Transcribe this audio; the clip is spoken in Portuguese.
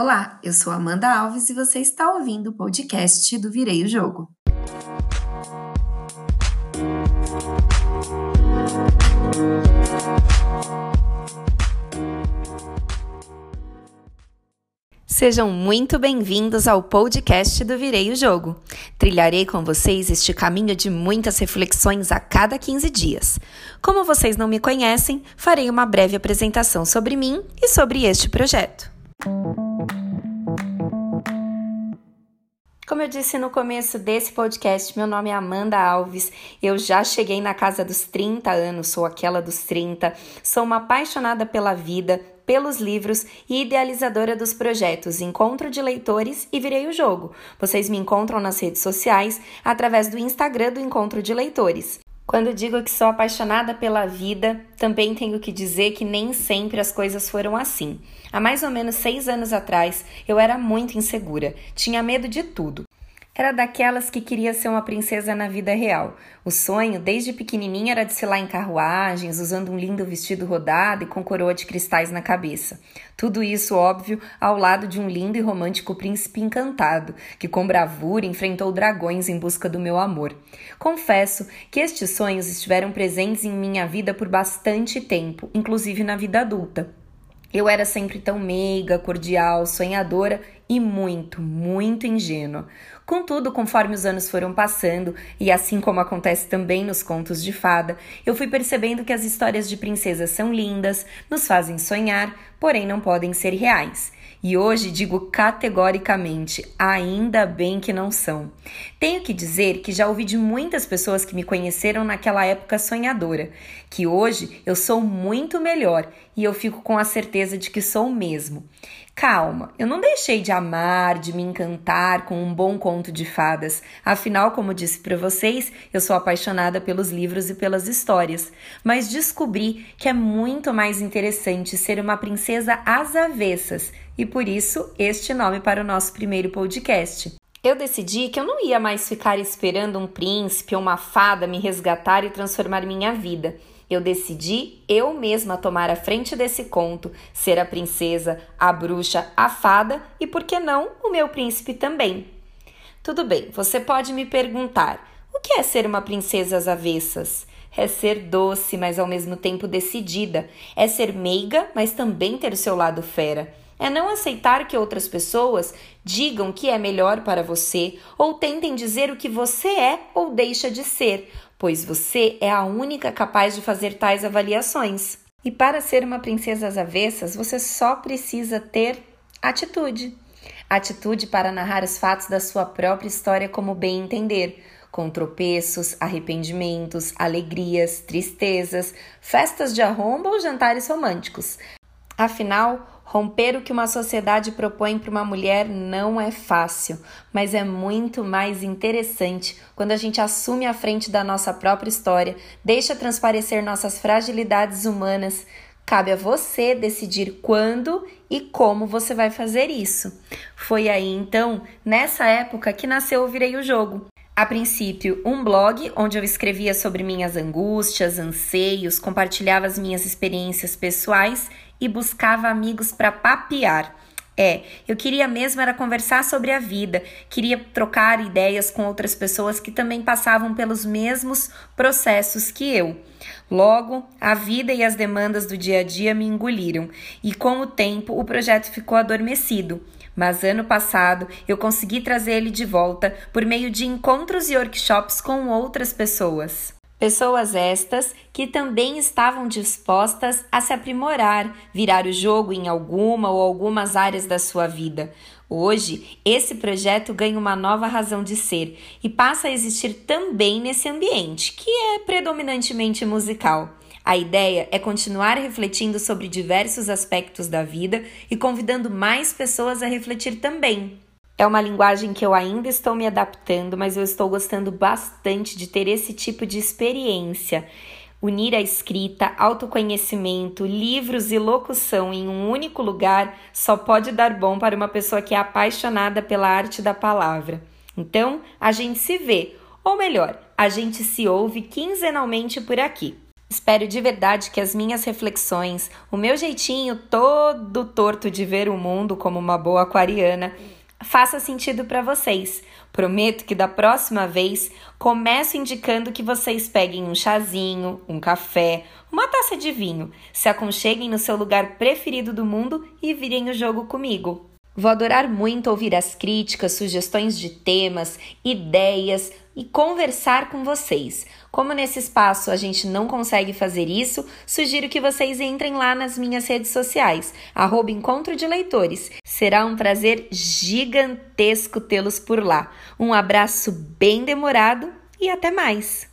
Olá, eu sou Amanda Alves e você está ouvindo o podcast do Virei o Jogo. Sejam muito bem-vindos ao podcast do Virei o Jogo. Trilharei com vocês este caminho de muitas reflexões a cada 15 dias. Como vocês não me conhecem, farei uma breve apresentação sobre mim e sobre este projeto. Como eu disse no começo desse podcast, meu nome é Amanda Alves. Eu já cheguei na casa dos 30 anos, sou aquela dos 30. Sou uma apaixonada pela vida, pelos livros e idealizadora dos projetos Encontro de Leitores e Virei o Jogo. Vocês me encontram nas redes sociais através do Instagram do Encontro de Leitores. Quando digo que sou apaixonada pela vida, também tenho que dizer que nem sempre as coisas foram assim. Há mais ou menos seis anos atrás, eu era muito insegura, tinha medo de tudo. Era daquelas que queria ser uma princesa na vida real. O sonho, desde pequenininha, era desfilar em carruagens, usando um lindo vestido rodado e com coroa de cristais na cabeça. Tudo isso, óbvio, ao lado de um lindo e romântico príncipe encantado, que com bravura enfrentou dragões em busca do meu amor. Confesso que estes sonhos estiveram presentes em minha vida por bastante tempo, inclusive na vida adulta. Eu era sempre tão meiga, cordial, sonhadora e muito, muito ingênua. Contudo, conforme os anos foram passando, e assim como acontece também nos contos de fada, eu fui percebendo que as histórias de princesas são lindas, nos fazem sonhar, porém não podem ser reais. E hoje digo categoricamente, ainda bem que não são. Tenho que dizer que já ouvi de muitas pessoas que me conheceram naquela época sonhadora, que hoje eu sou muito melhor e eu fico com a certeza de que sou mesmo. Calma, eu não deixei de amar, de me encantar com um bom conto de fadas. Afinal, como disse para vocês, eu sou apaixonada pelos livros e pelas histórias. Mas descobri que é muito mais interessante ser uma princesa às avessas e por isso este nome para o nosso primeiro podcast. Eu decidi que eu não ia mais ficar esperando um príncipe ou uma fada me resgatar e transformar minha vida. Eu decidi eu mesma tomar a frente desse conto, ser a princesa, a bruxa, a fada e, por que não, o meu príncipe também. Tudo bem, você pode me perguntar: o que é ser uma princesa às avessas? É ser doce, mas ao mesmo tempo decidida. É ser meiga, mas também ter o seu lado fera é não aceitar que outras pessoas digam que é melhor para você ou tentem dizer o que você é ou deixa de ser, pois você é a única capaz de fazer tais avaliações. E para ser uma princesa às avessas, você só precisa ter atitude. Atitude para narrar os fatos da sua própria história como bem entender, com tropeços, arrependimentos, alegrias, tristezas, festas de arromba ou jantares românticos. Afinal, Romper o que uma sociedade propõe para uma mulher não é fácil, mas é muito mais interessante quando a gente assume a frente da nossa própria história, deixa transparecer nossas fragilidades humanas. Cabe a você decidir quando e como você vai fazer isso. Foi aí então, nessa época, que nasceu o Virei o Jogo. A princípio, um blog onde eu escrevia sobre minhas angústias, anseios, compartilhava as minhas experiências pessoais e buscava amigos para papear. É, eu queria mesmo era conversar sobre a vida, queria trocar ideias com outras pessoas que também passavam pelos mesmos processos que eu. Logo, a vida e as demandas do dia a dia me engoliram, e com o tempo o projeto ficou adormecido. Mas ano passado eu consegui trazer ele de volta por meio de encontros e workshops com outras pessoas. Pessoas estas que também estavam dispostas a se aprimorar, virar o jogo em alguma ou algumas áreas da sua vida. Hoje, esse projeto ganha uma nova razão de ser e passa a existir também nesse ambiente, que é predominantemente musical. A ideia é continuar refletindo sobre diversos aspectos da vida e convidando mais pessoas a refletir também. É uma linguagem que eu ainda estou me adaptando, mas eu estou gostando bastante de ter esse tipo de experiência. Unir a escrita, autoconhecimento, livros e locução em um único lugar só pode dar bom para uma pessoa que é apaixonada pela arte da palavra. Então, a gente se vê, ou melhor, a gente se ouve quinzenalmente por aqui. Espero de verdade que as minhas reflexões, o meu jeitinho todo torto de ver o mundo como uma boa aquariana, faça sentido para vocês. Prometo que da próxima vez começo indicando que vocês peguem um chazinho, um café, uma taça de vinho, se aconcheguem no seu lugar preferido do mundo e virem o jogo comigo. Vou adorar muito ouvir as críticas, sugestões de temas, ideias e conversar com vocês. Como nesse espaço a gente não consegue fazer isso, sugiro que vocês entrem lá nas minhas redes sociais, arroba Encontro de Leitores. Será um prazer gigantesco tê-los por lá. Um abraço bem demorado e até mais!